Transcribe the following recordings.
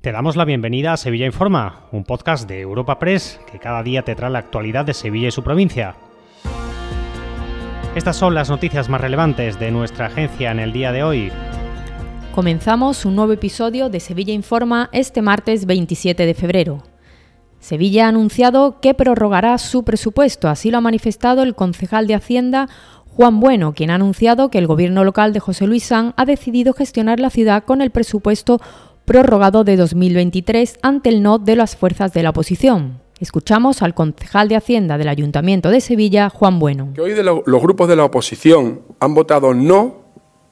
Te damos la bienvenida a Sevilla Informa, un podcast de Europa Press que cada día te trae la actualidad de Sevilla y su provincia. Estas son las noticias más relevantes de nuestra agencia en el día de hoy. Comenzamos un nuevo episodio de Sevilla Informa este martes 27 de febrero. Sevilla ha anunciado que prorrogará su presupuesto, así lo ha manifestado el concejal de Hacienda Juan Bueno, quien ha anunciado que el gobierno local de José Luis San ha decidido gestionar la ciudad con el presupuesto prorrogado de 2023 ante el no de las fuerzas de la oposición. Escuchamos al concejal de Hacienda del Ayuntamiento de Sevilla, Juan Bueno. Que hoy de lo, los grupos de la oposición han votado no,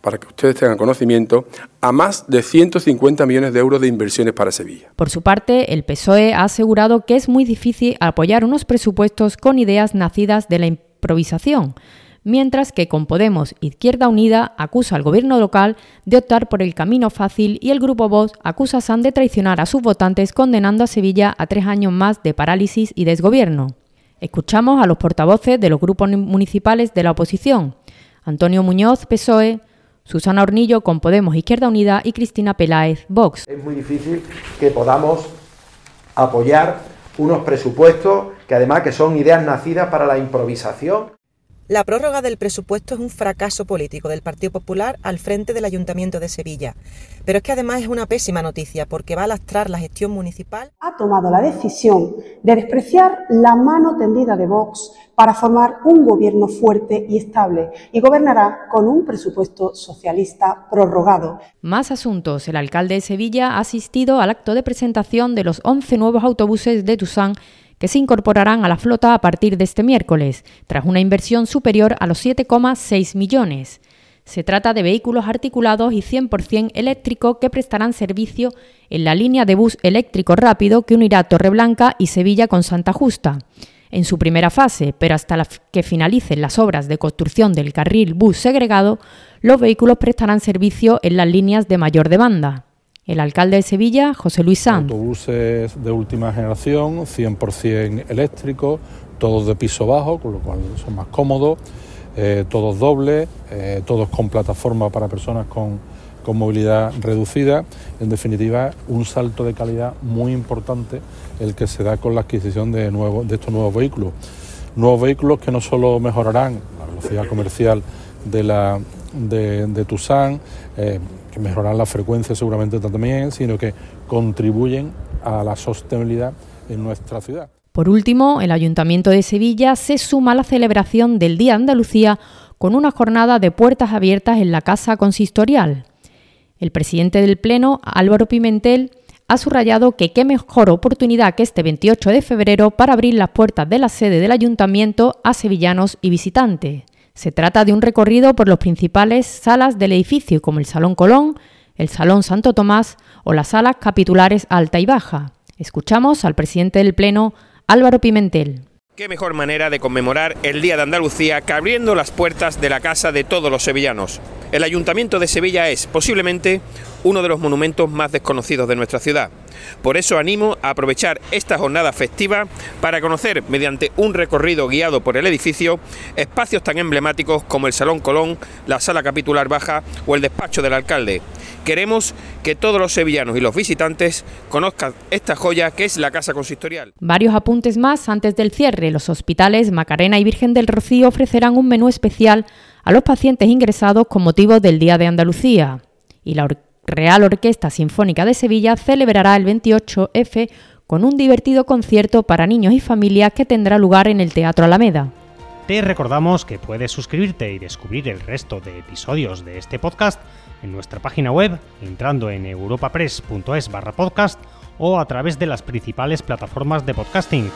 para que ustedes tengan conocimiento, a más de 150 millones de euros de inversiones para Sevilla. Por su parte, el PSOE ha asegurado que es muy difícil apoyar unos presupuestos con ideas nacidas de la improvisación mientras que con Podemos Izquierda Unida acusa al gobierno local de optar por el camino fácil y el grupo Vox acusa a San de traicionar a sus votantes condenando a Sevilla a tres años más de parálisis y desgobierno. Escuchamos a los portavoces de los grupos municipales de la oposición, Antonio Muñoz, PSOE, Susana Hornillo con Podemos Izquierda Unida y Cristina Peláez, Vox. Es muy difícil que podamos apoyar unos presupuestos que además que son ideas nacidas para la improvisación la prórroga del presupuesto es un fracaso político del Partido Popular al frente del Ayuntamiento de Sevilla. Pero es que además es una pésima noticia porque va a lastrar la gestión municipal. Ha tomado la decisión de despreciar la mano tendida de Vox para formar un gobierno fuerte y estable y gobernará con un presupuesto socialista prorrogado. Más asuntos. El alcalde de Sevilla ha asistido al acto de presentación de los 11 nuevos autobuses de Tusán que se incorporarán a la flota a partir de este miércoles, tras una inversión superior a los 7,6 millones. Se trata de vehículos articulados y 100% eléctricos que prestarán servicio en la línea de bus eléctrico rápido que unirá Torreblanca y Sevilla con Santa Justa. En su primera fase, pero hasta que finalicen las obras de construcción del carril bus segregado, los vehículos prestarán servicio en las líneas de mayor demanda. El alcalde de Sevilla, José Luis Sanz. Autobuses de última generación, 100% eléctricos, todos de piso bajo, con lo cual son más cómodos, eh, todos dobles, eh, todos con plataforma para personas con, con movilidad reducida. En definitiva, un salto de calidad muy importante el que se da con la adquisición de, nuevos, de estos nuevos vehículos. Nuevos vehículos que no solo mejorarán la velocidad comercial de, la, de, de eh, que mejorarán la frecuencia seguramente también, sino que contribuyen a la sostenibilidad en nuestra ciudad. Por último, el Ayuntamiento de Sevilla se suma a la celebración del Día Andalucía con una jornada de puertas abiertas en la Casa Consistorial. El presidente del Pleno, Álvaro Pimentel, ha subrayado que qué mejor oportunidad que este 28 de febrero para abrir las puertas de la sede del ayuntamiento a sevillanos y visitantes. Se trata de un recorrido por las principales salas del edificio, como el Salón Colón, el Salón Santo Tomás o las salas capitulares alta y baja. Escuchamos al presidente del Pleno, Álvaro Pimentel. Qué mejor manera de conmemorar el Día de Andalucía que abriendo las puertas de la casa de todos los sevillanos. El Ayuntamiento de Sevilla es posiblemente uno de los monumentos más desconocidos de nuestra ciudad. Por eso animo a aprovechar esta jornada festiva para conocer, mediante un recorrido guiado por el edificio, espacios tan emblemáticos como el Salón Colón, la Sala Capitular Baja o el despacho del alcalde. Queremos que todos los sevillanos y los visitantes conozcan esta joya que es la Casa Consistorial. Varios apuntes más antes del cierre. Los hospitales Macarena y Virgen del Rocío ofrecerán un menú especial a los pacientes ingresados con motivo del Día de Andalucía. Y la Real Orquesta Sinfónica de Sevilla celebrará el 28F con un divertido concierto para niños y familias que tendrá lugar en el Teatro Alameda. Te recordamos que puedes suscribirte y descubrir el resto de episodios de este podcast en nuestra página web entrando en europapress.es barra podcast o a través de las principales plataformas de podcasting